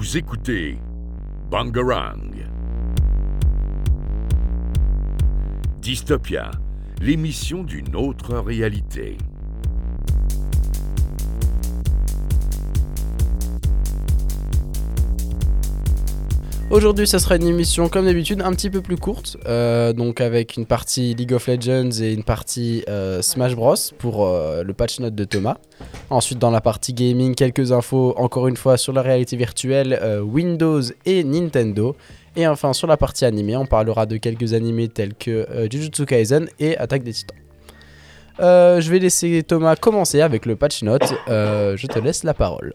Vous écoutez Bangarang. Dystopia, l'émission d'une autre réalité. Aujourd'hui, ça sera une émission comme d'habitude un petit peu plus courte, euh, donc avec une partie League of Legends et une partie euh, Smash Bros pour euh, le patch note de Thomas. Ensuite, dans la partie gaming, quelques infos encore une fois sur la réalité virtuelle, Windows et Nintendo. Et enfin, sur la partie animée, on parlera de quelques animés tels que Jujutsu Kaisen et Attaque des Titans. Je vais laisser Thomas commencer avec le patch note. Je te laisse la parole.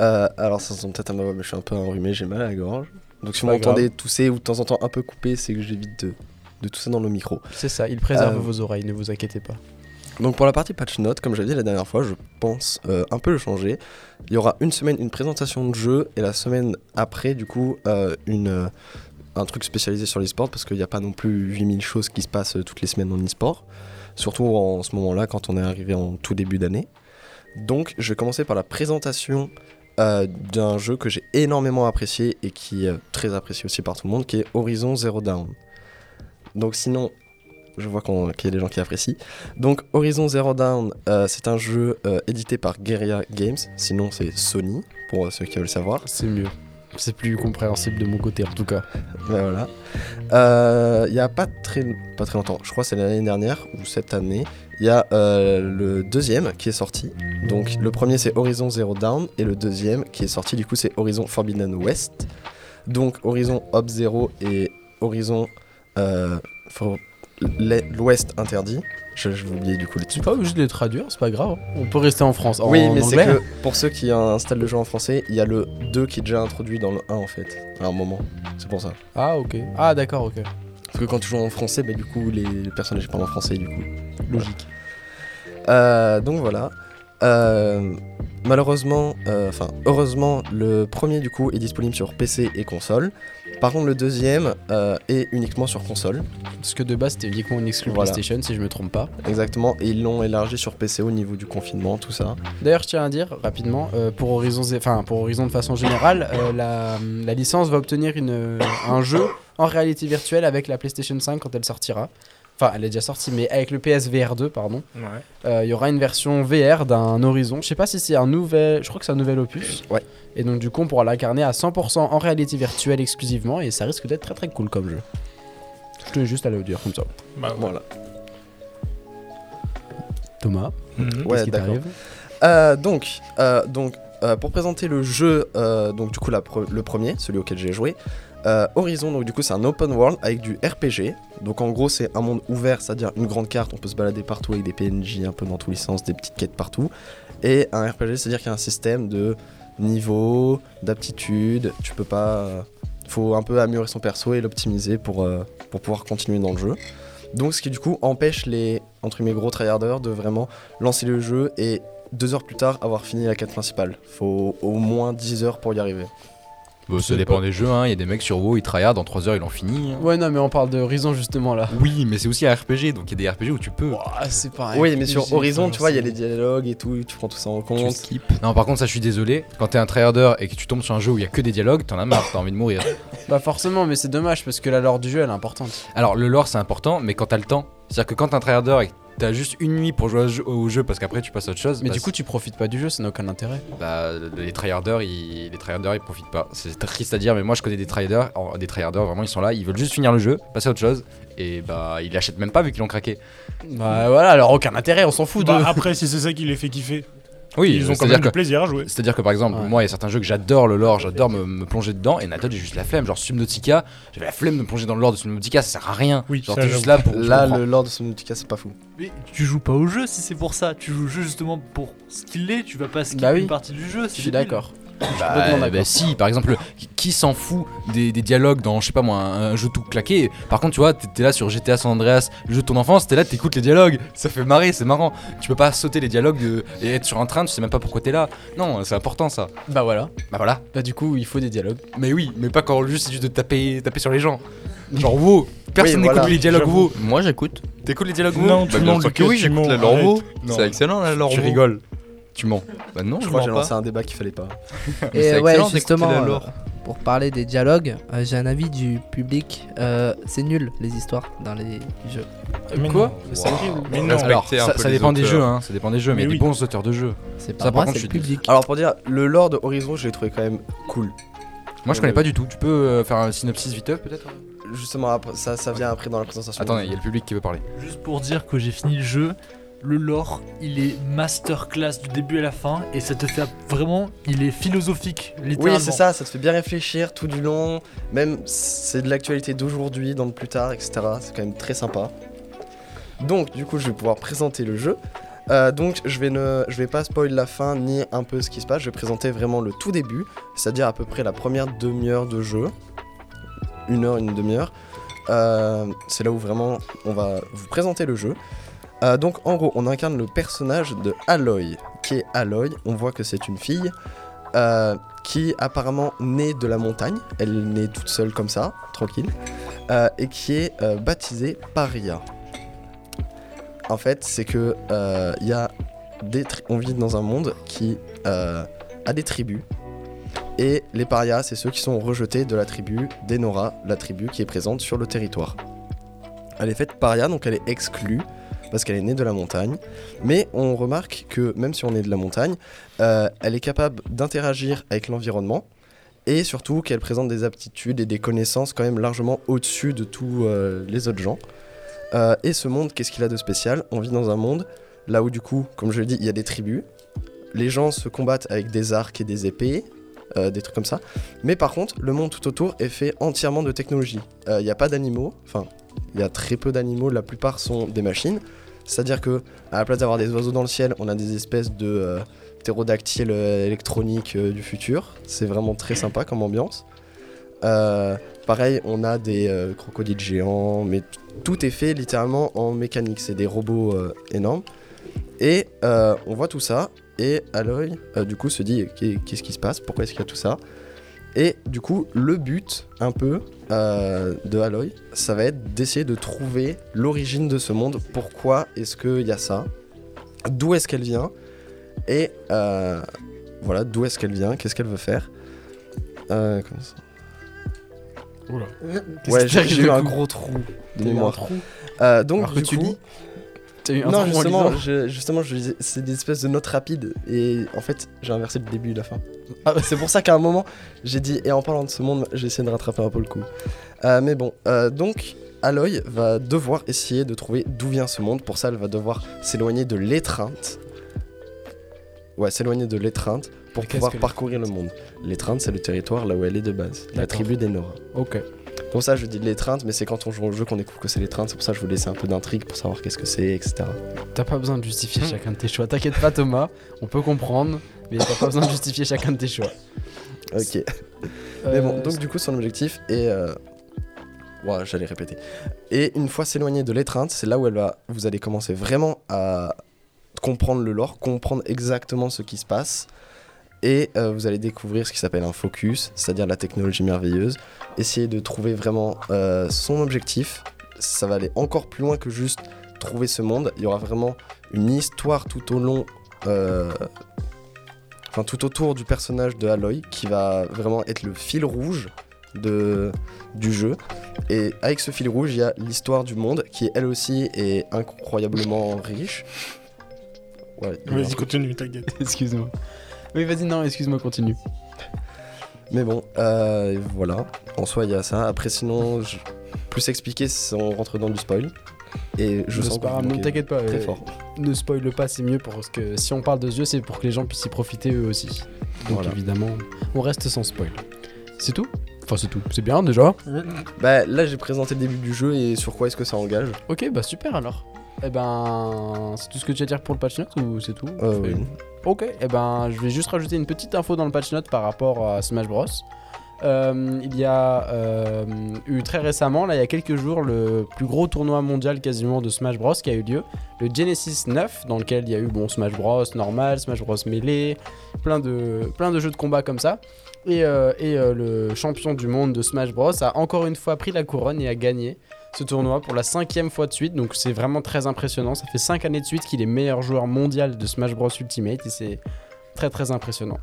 Euh, alors ça se sent peut-être à ma voix, mais je suis un peu enrhumé, j'ai mal à la gorge. Donc si vous m'entendez tousser ou de temps en temps un peu couper, c'est que j'évite de, de tousser dans le micro. C'est ça, il préserve Euh, vos oreilles, ne vous inquiétez pas. Donc pour la partie patch note, comme j'avais dit la dernière fois, je pense euh, un peu le changer. Il y aura une semaine une présentation de jeu et la semaine après du coup une, un truc spécialisé sur l'e-sport parce qu'il n'y a pas non plus 8000 choses qui se passent toutes les semaines en e-sport. Surtout en ce moment-là quand on est arrivé en tout début d'année. Donc je vais commencer par la présentation euh, d'un jeu que j'ai énormément apprécié et qui est très apprécié aussi par tout le monde qui est Horizon Zero Dawn. Donc sinon, je vois qu'il y a des gens qui apprécient. Donc Horizon Zero Dawn, euh, c'est un jeu euh, édité par Guerrilla Games, sinon c'est Sony, pour ceux qui veulent savoir. C'est mieux. C'est plus compréhensible de mon côté en tout cas. Ben voilà. Il y a pas très, pas très longtemps, je crois que c'est l'année dernière ou cette année, il y a euh, le deuxième qui est sorti. Donc le premier c'est Horizon Zero Dawn et le deuxième qui est sorti du coup c'est Horizon Forbidden West. Donc Horizon Hop Zero et Horizon euh, For- l'E- l'Ouest interdit. Je, je vais oublier du coup les Je suis pas obligé de les traduire, c'est pas grave. On peut rester en France. Oui, mais c'est que pour ceux qui installent le jeu en français, il y a le 2 qui est déjà introduit dans le 1 en fait, à un moment. C'est pour ça. Ah, ok. Ah, d'accord, ok. Parce que quand tu joues en français, bah, du coup, les, les personnages parlent en français, du coup. Logique. Euh, donc voilà. Euh, malheureusement, euh, enfin, heureusement, le premier, du coup, est disponible sur PC et console. Par contre, le deuxième est uniquement sur console. Parce que de base, c'était uniquement une exclu Voilà. PlayStation, si je me trompe pas. Exactement. Et ils l'ont élargi sur PC au niveau du confinement, tout ça. D'ailleurs, je tiens à dire rapidement, pour Horizon, enfin pour Horizon de façon générale, la, la licence va obtenir une, un jeu en réalité virtuelle avec la PlayStation 5 quand elle sortira. Enfin, elle est déjà sortie, mais avec le PSVR 2, pardon. Ouais. Euh, Il y aura une version VR d'un Horizon. Je sais pas si c'est un nouvel. Je crois que c'est un nouvel opus. Ouais. Et donc, du coup, on pourra l'incarner à 100% en réalité virtuelle exclusivement. Et ça risque d'être très très cool comme jeu. Je tenais juste à le dire comme ça. Bah, Voilà. Thomas, Mhm. Ouais, qu'est-ce qui d'accord. t'arrive? Euh, donc, euh, donc euh, pour présenter le jeu, euh, donc du coup la pre- le premier, celui auquel j'ai joué, euh, Horizon, donc du coup c'est un open world avec du RPG. Donc en gros c'est un monde ouvert, c'est-à-dire une grande carte, on peut se balader partout avec des PNJ un peu dans tous les sens, des petites quêtes partout. Et un RPG, c'est-à-dire qu'il y a un système de niveau, d'aptitude, tu peux pas... euh, faut un peu améliorer son perso et l'optimiser pour, euh, pour pouvoir continuer dans le jeu. Donc ce qui du coup empêche les entre guillemets gros tryharders de vraiment lancer le jeu et deux heures plus tard avoir fini la quête principale. Faut au moins 10 heures pour y arriver. Bon, ça dépend des jeux, hein. il y a des mecs sur WoW, ils tryhard, dans 3 heures ils l'ont fini. hein. Ouais, non, mais on parle de Horizon justement là. Oui, mais c'est aussi un RPG, donc il y a des RPG où tu peux. Ouah, c'est pas oui, mais sur Horizon, tu vois, il y a les dialogues et tout, tu prends tout ça en Tu compte. skip. Non, par contre, ça, je suis désolé. Quand t'es un tryharder et que tu tombes sur un jeu où il y a que des dialogues, t'en as marre, t'as envie de mourir. Bah, forcément, mais c'est dommage parce que la lore du jeu elle est importante. Alors, le lore, c'est important, mais quand t'as le temps, c'est-à-dire que quand t'es un tryharder et que t'as juste une nuit pour jouer au jeu, parce qu'après tu passes à autre chose, Mais bah, du coup, tu profites pas du jeu, ça n'a aucun intérêt. bah, les tryharders, ils, les tryharders, ils profitent pas. C'est triste à dire, mais moi je connais des tryharders, des tryharders vraiment, ils sont là, ils veulent juste finir le jeu, passer à autre chose, et bah, ils l'achètent même pas vu qu'ils l'ont craqué. Bah voilà, alors aucun intérêt, on s'en fout de. Bah, après, si c'est ça qui les fait kiffer, Oui, ils ont quand même que du plaisir à jouer. C'est-à-dire que par exemple, Ouais. moi il y a certains jeux que j'adore le lore, j'adore me, me plonger dedans, et Nathan j'ai juste la flemme, genre Subnautica, j'avais la flemme de me plonger dans le lore de Subnautica, ça sert à rien. Oui, genre t'es juste là pour. tu Là, le Lord de Subnautica, c'est pas fou. Mais tu joues pas au jeu si c'est pour ça. Tu joues au jeu justement pour ce qu'il est. Tu vas pas skipper Bah oui. une partie du jeu. Je suis d'accord. Bah, bah si, par exemple, qui, qui s'en fout des, des dialogues dans, je sais pas moi, un, un jeu tout claqué? Par contre, tu vois, t'es là sur GTA San Andreas, le jeu de ton enfance, t'es là, t'écoutes les dialogues, ça fait marrer, c'est marrant. Tu peux pas sauter les dialogues de- et être sur un train, tu sais même pas pourquoi t'es là. Non, c'est important ça. Bah voilà. Bah voilà. Bah du coup, il faut des dialogues. Mais oui, mais pas quand le jeu c'est juste de taper, taper sur les gens. Genre WoW, personne Oui, n'écoute voilà, les dialogues. WoW. Moi j'écoute. T'écoutes les dialogues WoW Non, tout Bah, le bien monde, que oui, j'écoute la. C'est excellent la lore Tu rigoles. Tu mens. Bah non, Je Je crois que j'ai lancé un débat qu'il fallait pas. Et ouais, justement, la euh, pour parler des dialogues, euh, j'ai un avis du public. Euh, c'est nul les histoires dans les jeux. Mais Quoi non. C'est horrible. Mais non. Alors, Respecter un ça, peu ça les dépend des jeux, hein. Ça dépend des jeux, mais, oui. bons auteurs de jeux. C'est Ça, pas par moi, contre, le suis public. Alors pour dire, le lore de Horizon, je l'ai trouvé quand même cool. Moi, je connais pas du tout. Tu peux faire un synopsis vite peut-être Justement, après, ça, ça vient après dans la présentation. Attendez, il y a le public qui veut parler. Juste pour dire que j'ai fini le jeu, le lore, il est masterclass du début à la fin et ça te fait vraiment, il est philosophique, littéralement. Oui, c'est ça, ça te fait bien réfléchir tout du long. Même c'est de l'actualité d'aujourd'hui, dans le plus tard, etc. C'est quand même très sympa. Donc, du coup, je vais pouvoir présenter le jeu. Euh, donc, je vais, ne, je vais pas spoil la fin ni un peu ce qui se passe. Je vais présenter vraiment le tout début, c'est-à-dire à peu près la première demi-heure de jeu. Une heure, une demi-heure. Euh, c'est là où vraiment on va vous présenter le jeu. Euh, donc, en gros, on incarne le personnage de Aloy, qui est Aloy. On voit que c'est une fille. euh, qui apparemment naît de la montagne, elle naît toute seule comme ça, tranquille, euh, et qui est baptisée Paria. En fait, c'est que y a des on vit dans un monde qui a des tribus, et les parias, c'est ceux qui sont rejetés de la tribu d'Enora, la tribu qui est présente sur le territoire. Elle est faite paria, donc elle est exclue parce qu'elle est née de la montagne. Mais on remarque que même si on est de la montagne, euh, elle est capable d'interagir avec l'environnement et surtout qu'elle présente des aptitudes et des connaissances quand même largement au-dessus de tous euh, les autres gens. Euh, et ce monde, qu'est-ce qu'il a de spécial? On vit dans un monde là où du coup, comme je l'ai dit, il y a des tribus. Les gens se combattent avec des arcs et des épées, des trucs comme ça. Mais par contre, le monde tout autour est fait entièrement de technologie. Il n'y a pas d'animaux, enfin, il y a très peu d'animaux, la plupart sont des machines. C'est-à-dire que à la place d'avoir des oiseaux dans le ciel, on a des espèces de euh, ptérodactyles euh, électroniques euh, du futur. C'est vraiment très sympa comme ambiance. Euh, pareil, on a des crocodiles géants, mais tout est fait littéralement en mécanique. C'est des robots énormes. Et on voit tout ça, et Aloy, euh, du coup, se dit Qu'est- qu'est-ce qui se passe? Pourquoi est-ce qu'il y a tout ça? Et du coup, le but, un peu, euh, de Aloy, ça va être d'essayer de trouver l'origine de ce monde. Pourquoi est-ce qu'il y a ça? D'où est-ce qu'elle vient? Et euh, voilà, d'où est-ce qu'elle vient? Qu'est-ce qu'elle veut faire? Euh, comme ça? Oula. Ouais, j'ai eu un gros trou de mémoire. trou Euh, donc, Alors que du tu coup, lis T'as eu un non, justement, je, justement, je c'est des espèces de notes rapides et en fait, j'ai inversé le début et la fin. Ah. c'est pour ça qu'à un moment, j'ai dit et en parlant de ce monde, j'ai essayé de rattraper un peu le coup. Euh, mais bon, euh, donc Aloy va devoir essayer de trouver d'où vient ce monde. Pour ça, elle va devoir s'éloigner de l'étreinte. Ouais, s'éloigner de l'étreinte pour pouvoir parcourir le monde. L'étreinte, c'est le territoire là où elle est de base, la tribu d'Enora. Ok. Pour ça, je dis l'étreinte, mais c'est quand on joue au jeu qu'on découvre que c'est l'étreinte. C'est pour ça que je vous laisse un peu d'intrigue pour savoir qu'est-ce que c'est, etc. T'as pas besoin de justifier chacun de tes choix. T'inquiète pas, Thomas. On peut comprendre, mais t'as pas besoin de justifier chacun de tes choix. Ok. Mais bon, Euh, donc du coup, son objectif est. Euh... Ouais, j'allais répéter. Et une fois s'éloigné de l'étreinte, c'est là où elle va. Vous allez commencer vraiment à comprendre le lore, comprendre exactement ce qui se passe. Et euh, vous allez découvrir ce qui s'appelle un focus, c'est-à-dire la technologie merveilleuse. Essayer de trouver vraiment euh, son objectif. Ça va aller encore plus loin que juste trouver ce monde. Il y aura vraiment une histoire tout au long. euh, Enfin, tout autour du personnage de Aloy, qui va vraiment être le fil rouge de, du jeu. Et avec ce fil rouge, il y a l'histoire du monde, qui elle aussi est incroyablement riche. Ouais, Vas-y, continue, t'inquiète. Excuse-moi. Oui, vas-y, non, excuse-moi, continue. Mais bon, euh, voilà. En soi, il y a ça. Après, sinon, je- plus expliquer, si on rentre dans du spoil. Et je Ne sens pas ne t'inquiète pas. Très euh, fort. Ne spoil pas, c'est mieux parce que si on parle de ce jeu, c'est pour que les gens puissent y profiter eux aussi. Donc Voilà. évidemment, on reste sans spoil. C'est tout? Enfin, c'est tout. C'est bien déjà. Bah, là, j'ai présenté le début du jeu et sur quoi est-ce que ça engage. Ok, bah super alors. Eh ben, c'est tout ce que tu as à dire pour le patch note ou c'est tout? Euh, oui. Ok, et ben je vais juste rajouter une petite info dans le patch note par rapport à Smash Bros. Euh, il y a euh, eu très récemment, là il y a quelques jours, le plus gros tournoi mondial quasiment de Smash Bros qui a eu lieu, le Genesis 9, dans lequel il y a eu bon Smash Bros normal, Smash Bros melee, plein de, plein de jeux de combat comme ça. Et, euh, et, le champion du monde de Smash Bros a encore une fois pris la couronne et a gagné. Ce tournoi pour la cinquième fois de suite, donc c'est vraiment très impressionnant. Ça fait cinq années de suite qu'il est meilleur joueur mondial de Smash Bros Ultimate et c'est très très impressionnant.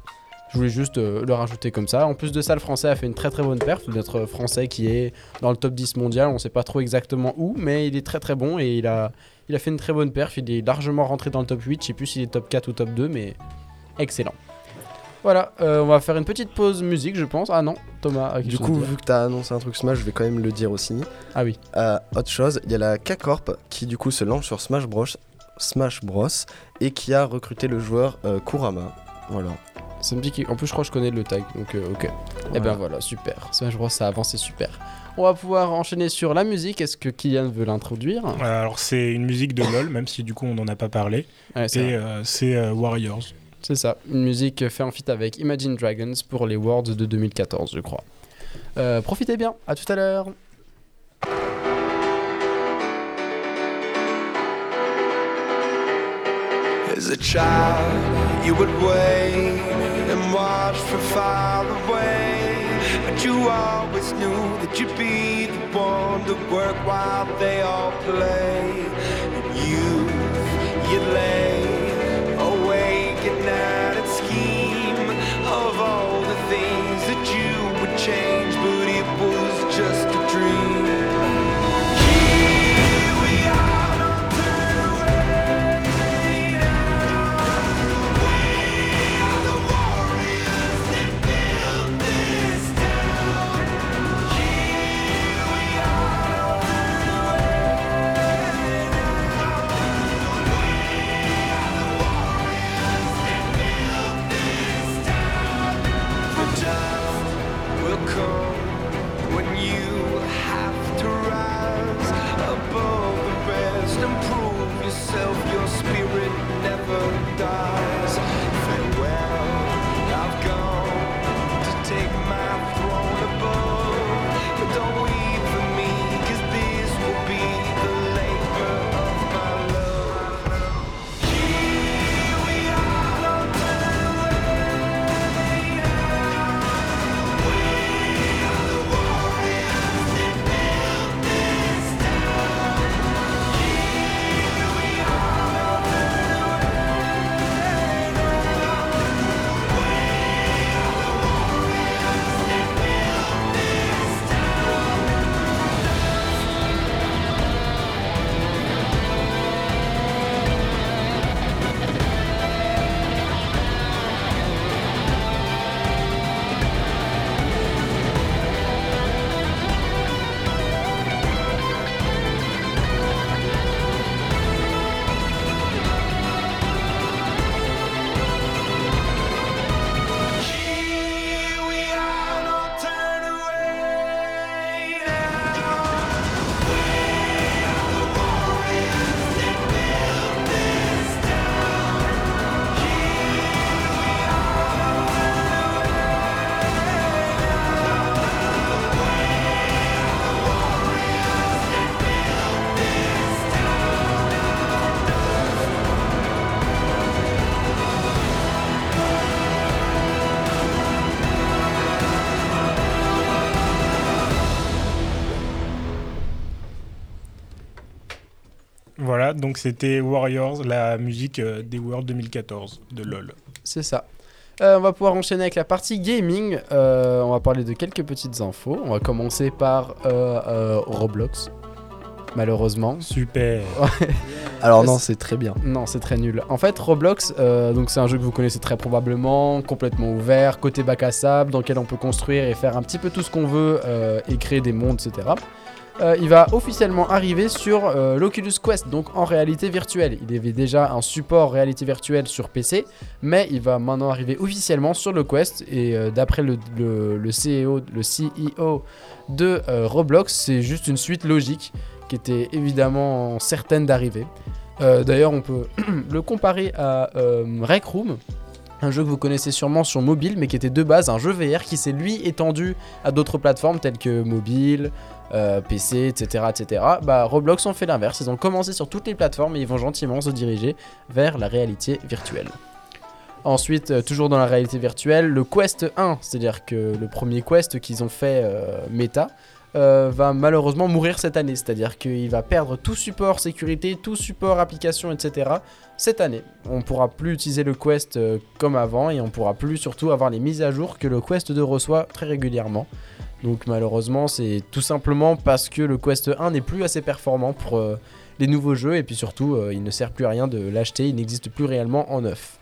Je voulais juste euh, le rajouter comme ça. En plus de ça, le français a fait une très très bonne perf. Notre français qui est dans le top 10 mondial, on sait pas trop exactement où, mais il est très très bon et il a, il a fait une très bonne perf. Il est largement rentré dans le top 8. Je sais plus s'il est top 4 ou top 2, mais excellent. Voilà, euh, on va faire une petite pause musique, je pense. Ah non, Thomas a Du coup, vu que t'as annoncé un truc Smash, je vais quand même le dire aussi. Ah oui. Euh, autre chose, il y a la K-Corp qui du coup se lance sur Smash Bros. Smash Bros. et qui a recruté le joueur euh, Kurama. Voilà. Ça me dit qu'en plus je crois que je connais le tag, donc euh, ok. Et ben voilà, super. Smash Bros ça avance, c'est super. On va pouvoir enchaîner sur la musique. Est-ce que Kylian veut l'introduire? Alors c'est une musique de LoL, même si du coup on n'en a pas parlé. Ouais, c'est Et vrai. euh, c'est euh, Warriors. C'est ça, une musique fait en feat avec Imagine Dragons pour les Worlds de 2014, je crois. Euh, profitez bien, à tout à l'heure. As a child, you would wait and watch from far away. But you always knew that you'd be the one to work while they all play. And you, you lay Voilà, donc c'était Warriors, la musique euh, des Worlds 2014 de LoL. C'est ça. Euh, on va pouvoir enchaîner avec la partie gaming. Euh, on va parler de quelques petites infos. On va commencer par euh, euh, Roblox. Malheureusement. Super. Alors non, c'est- c'est très bien. Non, c'est très nul. En fait, Roblox, euh, donc c'est un jeu que vous connaissez très probablement, complètement ouvert, côté bac à sable, dans lequel on peut construire et faire un petit peu tout ce qu'on veut euh, et créer des mondes, etc. Euh, il va officiellement arriver sur euh, l'Oculus Quest, donc en réalité virtuelle. Il y avait déjà un support réalité virtuelle sur PC, mais il va maintenant arriver officiellement sur le Quest. Et euh, d'après le, CEO, le CEO de euh, Roblox, c'est juste une suite logique qui était évidemment certaine d'arriver. D'ailleurs, on peut le comparer à Rec Room, un jeu que vous connaissez sûrement sur mobile, mais qui était de base un jeu VR qui s'est lui étendu à d'autres plateformes telles que mobile, PC, etc., etc. Bah, Roblox ont fait l'inverse. Ils ont commencé sur toutes les plateformes et ils vont gentiment se diriger vers la réalité virtuelle. Ensuite, euh, toujours dans la réalité virtuelle, le Quest 1, c'est-à-dire que le premier Quest qu'ils ont fait euh, méta, euh, va malheureusement mourir cette année. C'est-à-dire qu'il va perdre tout support sécurité, tout support application, etc. cette année. On pourra plus utiliser le Quest euh, comme avant et on pourra plus surtout avoir les mises à jour que le Quest 2 reçoit très régulièrement. Donc malheureusement, c'est tout simplement parce que le Quest 1 n'est plus assez performant pour euh, les nouveaux jeux et puis surtout, il ne sert plus à rien de l'acheter, il n'existe plus réellement en neuf.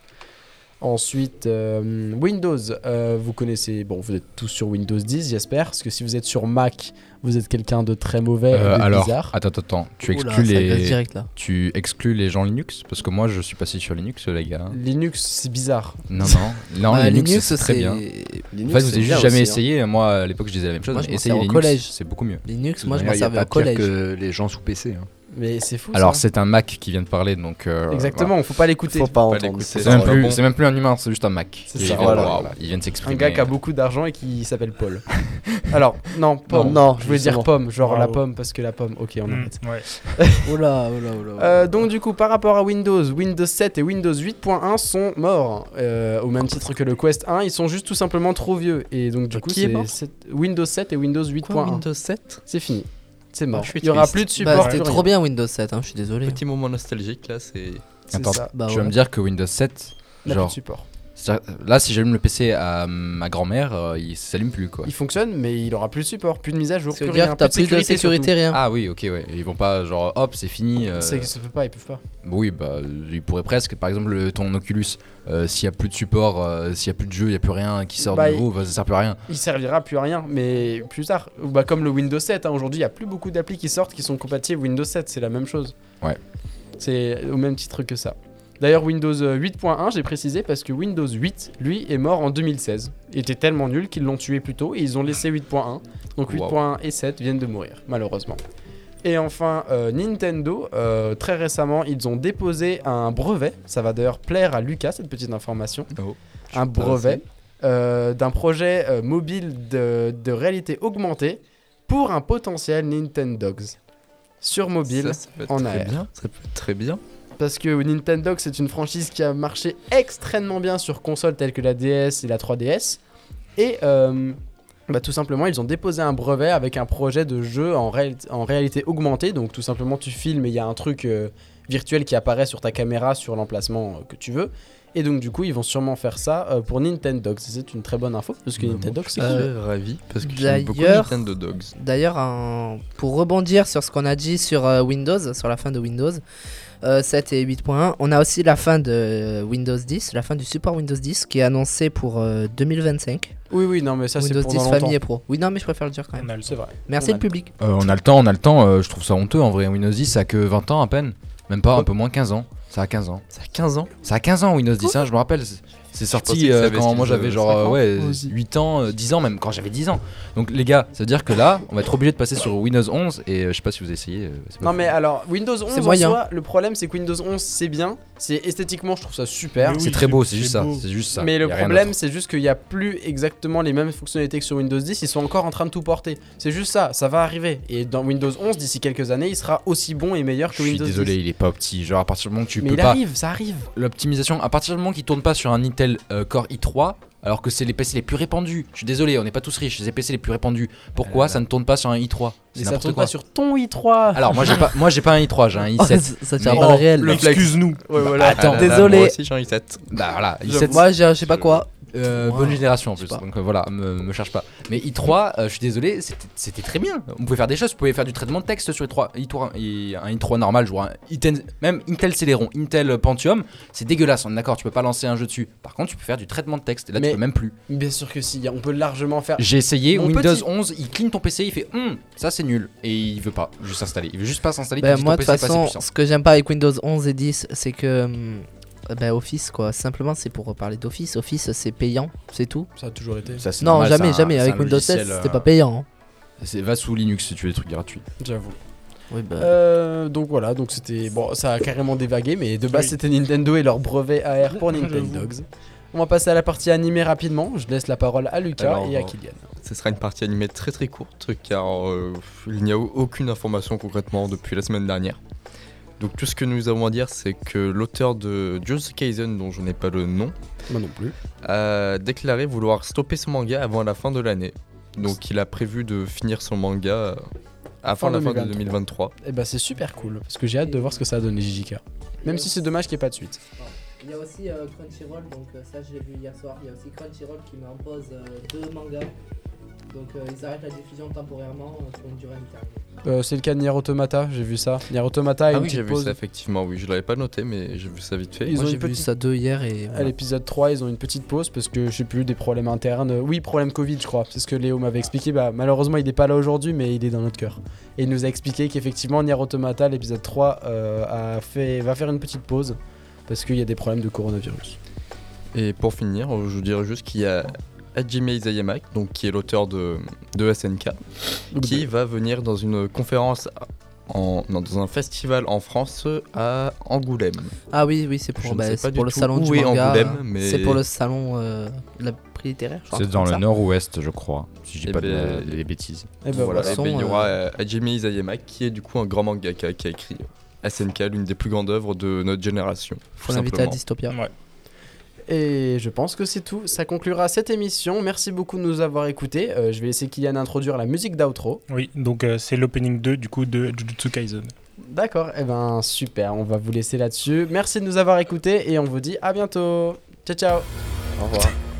Ensuite, euh, Windows, euh, vous connaissez, bon, vous êtes tous sur Windows 10, j'espère, parce que si vous êtes sur Mac, vous êtes quelqu'un de très mauvais et Euh, de alors, bizarre. attends, attends, attends. Tu exclus les, direct là. tu exclus les gens Linux? Parce que moi je suis passé sur Linux les gars. Linux, c'est bizarre. Non non, non Bah, Linux, c'est très bien. Linux, En fait, vous c'est avez bien juste jamais aussi, hein. essayé. Moi, à l'époque, je disais la même chose. Moi, je m'en Essayez Linux, collège. c'est beaucoup mieux. Linux, moi je m'en servais au collège. que les gens sous PC. hein. Mais c'est fou. Alors, c'est un Mac qui vient de parler, donc. euh, Exactement, faut pas l'écouter. Faut pas Pas entendre. l'écouter. C'est Ça même, plus- bon. c'est même plus un humain, c'est juste un Mac. C'est ça, il vient, voilà. voilà, il vient de Un s'exprimer. gars qui a beaucoup d'argent et qui s'appelle Paul. Alors, non, pomme. Non, je voulais dire justement. pomme, genre la Bravo. pomme, parce que la pomme, ok, on Mm, arrête. ouais. Oula, oula, oula. oula. Euh, donc du coup, par rapport à Windows, Windows 7 et Windows 8.1 sont morts. Euh, au même titre que le Quest 1, ils sont juste tout simplement trop vieux. Et donc du coup, Qui est c'est mort c'est Windows 7 et Windows 8.1. Quoi, Windows 7 C'est fini. C'est mort. Ah, suis Il y aura plus de support. Bah, c'était trop bien Windows 7, hein, je suis désolé. Petit moment nostalgique là, c'est. Attends, ça. Bah tu vas ouais. me dire que Windows 7, Il n'a plus genre. de support. Là, si j'allume le PC à ma grand-mère, euh, il s'allume plus quoi. Il fonctionne, mais il aura plus de support, plus de mise à jour, Ça plus veut dire rien, t'as plus de sécurité, rien. Ah oui, ok, ouais. Ils vont pas genre hop, c'est fini. euh, Ça peut pas, ils peuvent pas. Oui, bah, ils pourraient presque. Par exemple, le- ton Oculus, euh, s'il y a plus de support, euh, s'il y a plus de jeu, il y a plus rien qui sort Bah, de nouveau, bah, ça sert plus à rien. Il servira plus à rien, mais plus tard. Bah, comme le Windows 7, hein, aujourd'hui, il y a plus beaucoup d'applis qui sortent qui sont compatibles Windows 7, c'est la même chose. Ouais. C'est au même titre que ça. D'ailleurs, Windows euh, 8.1, j'ai précisé parce que Windows 8, lui, est mort en 2016. Il était tellement nul qu'ils l'ont tué plus tôt et ils ont laissé 8.1. Donc Wow. 8.1 et 7 viennent de mourir, malheureusement. Et enfin, euh, Nintendo, euh, très récemment, ils ont déposé un brevet. Ça va d'ailleurs plaire à Lucas, cette petite information. Oh, un brevet euh, d'un projet euh, mobile de, de réalité augmentée pour un potentiel Nintendogs sur mobile. Ça, ça peut être en très AR. bien. Ça peut être très bien. Parce que Nintendo, c'est une franchise qui a marché extrêmement bien sur consoles telles que la DS et la 3DS. Et euh, bah, tout simplement, ils ont déposé un brevet avec un projet de jeu en, réal- en réalité augmentée. Donc tout simplement, tu filmes et il y a un truc euh, virtuel qui apparaît sur ta caméra sur l'emplacement euh, que tu veux. Et donc du coup, ils vont sûrement faire ça euh, pour Nintendo. C'est une très bonne info parce que Bah, Nintendo, c'est Euh, ravi parce que j'aime beaucoup Nintendo Dogs. D'ailleurs, pour rebondir sur ce qu'on a dit sur euh, Windows, sur la fin de Windows euh, 7 et 8.1, on a aussi la fin de Windows 10, la fin du support Windows 10 qui est annoncée pour euh, 2025. Oui, oui, non, mais ça c'est Windows pour 10 dans longtemps. Famille et Pro. Oui, non, mais je préfère le dire quand même. On a le C'est vrai. Merci le public. Euh, on a le temps, on a le temps. euh, je trouve ça honteux en vrai. Windows 10, ça a que 20 ans à peine. Même pas, un peu moins 15 ans. Ça a 15 ans. Ça a 15 ans. Ça a 15 ans Windows 10, hein, je me rappelle. c'est- C'est sorti euh, quand moi j'avais genre 5 euh, ans. ouais, Moi aussi. 8 ans, euh, 10 ans même, quand j'avais 10 ans. Donc les gars, ça veut dire que là, on va être obligé de passer sur Windows 11 et euh, je sais pas si vous essayez. euh, Non mais alors Windows 11 C'est en moyen. soi, le problème c'est que Windows 11 c'est bien, c'est esthétiquement je trouve ça super. Oui, c'est très beau, c'est juste ça. C'est juste ça. Mais le problème, c'est juste qu'il n'y a plus exactement les mêmes fonctionnalités que sur Windows 10. Ils sont encore en train de tout porter. C'est juste ça, ça va arriver. Et dans Windows 11, d'ici quelques années, il sera aussi bon et meilleur que je suis Windows désolé, 10. il est pas petit. Genre à partir du moment que tu Mais peux il pas arrive, ça arrive. l'optimisation, à partir du moment qu'il tourne pas sur un Intel euh, Core i3, alors que c'est les PC les plus répandus. Je suis désolé, on n'est pas tous riches, c'est les PC les plus répandus. Pourquoi Euh, ça ne tourne pas sur un i3 Mais C'est ça tourne quoi. pas sur ton i3. Alors moi j'ai pas, moi j'ai pas un i3, j'ai un Oh, i7. ça ça tient Mais- pas le réel. le Excuse-nous. Ouais, voilà. Attends, Ah là là, désolé. Moi aussi, j'en ai 7. Bah voilà, Je- i7. Moi, j'ai je sais pas quoi. Euh, bonne génération en plus, donc euh, voilà, me, me cherche pas. Mais i3, euh, je suis désolé, c'était- très bien. On pouvait faire des choses, vous pouvez faire du traitement de texte sur i3, i3 et un i3 normal, vois un Intel, même Intel Celeron, Intel Pentium, c'est dégueulasse, on est d'accord, tu peux pas lancer un jeu dessus. Par contre, tu peux faire du traitement de texte, et là Mais- tu peux même plus. Bien sûr que si, on peut largement faire. J'ai essayé, Mon Windows petit- 11, il clean ton PC, il fait Hum, ça c'est nul, et il veut pas juste s'installer. Il veut juste pas s'installer. Dis moi, de toute façon, ce que j'aime pas avec Windows 11 et 10, c'est que. Ben, Office, quoi. Simplement, c'est pour parler d'Office. Office, c'est payant, c'est tout. Ça a toujours été. Ça, c'est Non, normal, jamais, jamais. Avec Windows 7, logiciel, c'était euh, pas payant. hein. c'est- Va sous Linux si tu veux des trucs gratuits. J'avoue. Oui, bah. Euh, donc voilà, donc c'était bon, ça a carrément dévagué, mais de base Oui. c'était Nintendo et leur brevet AR pour J'avoue. Nintendogs. On va passer à la partie animée rapidement. Je laisse la parole à Lucas Alors, et à Kylian. Ce sera une partie animée très très courte car euh, il n'y a aucune information concrètement depuis la semaine dernière. Donc tout ce que nous avons à dire c'est que l'auteur de Jujutsu Kaisen dont je n'ai pas le nom Moi non plus. a déclaré vouloir stopper ce manga avant la fin de l'année. Donc il a prévu de finir son manga euh, avant Fin la fin de 2023. 2023. Et bah c'est super cool parce que j'ai hâte de voir ce que ça a donné JJK. Même si c'est dommage qu'il n'y ait pas de suite. Il y a aussi euh, Crunchyroll, donc euh, ça je l'ai vu hier soir. Il y a aussi Crunchyroll qui m'impose euh, deux mangas. Donc euh, ils arrêtent la diffusion temporairement euh, pour une durée indéterminée. Euh, c'est le cas de Nier Automata, j'ai vu ça. Nier Automata a Ah une oui, j'ai vu pause. ça effectivement, oui, je l'avais pas noté, mais j'ai vu ça vite fait. Ils Moi ont j'ai vu ça deux hier et. À l'épisode 3, ils ont une petite pause parce que je sais plus, des problèmes internes. Oui, problème Covid, je crois. C'est ce que Léo m'avait expliqué. Bah, malheureusement, il n'est pas là aujourd'hui, mais il est dans notre cœur. Et il nous a expliqué qu'effectivement, Nier Automata, l'épisode 3, euh, a fait... va faire une petite pause parce qu'il y a des problèmes de coronavirus. Et pour finir, je dirais juste qu'il y a Hajime Isayama, donc qui est l'auteur de, de SNK, qui va venir dans une conférence en, non, dans un festival en France à Angoulême. Ah oui, oui, c'est pour, bah, pour le salon du manga. Angoulême, euh, mais- C'est pour le salon euh, de la prix littéraire, je crois. C'est dans le nord-ouest, je crois, si je dis Eh pas de- ben, des bêtises. Et ben voilà, voilà. et Son, ben, il y euh, aura euh, Hajime Isayama, qui est du coup un grand mangaka qui a écrit SNK, l'une des plus grandes œuvres de notre génération. Faut l'inviter à. Dystopia. Ouais. Et je pense que c'est tout. Ça conclura cette émission. Merci beaucoup de nous avoir écoutés. Euh, je vais laisser Kylian introduire la musique d'outro. Oui, donc euh, c'est l'opening 2 du coup de Jujutsu Kaisen. D'accord, et ben super, on va vous laisser là-dessus. Merci de nous avoir écoutés et on vous dit à bientôt. Ciao ciao Au revoir.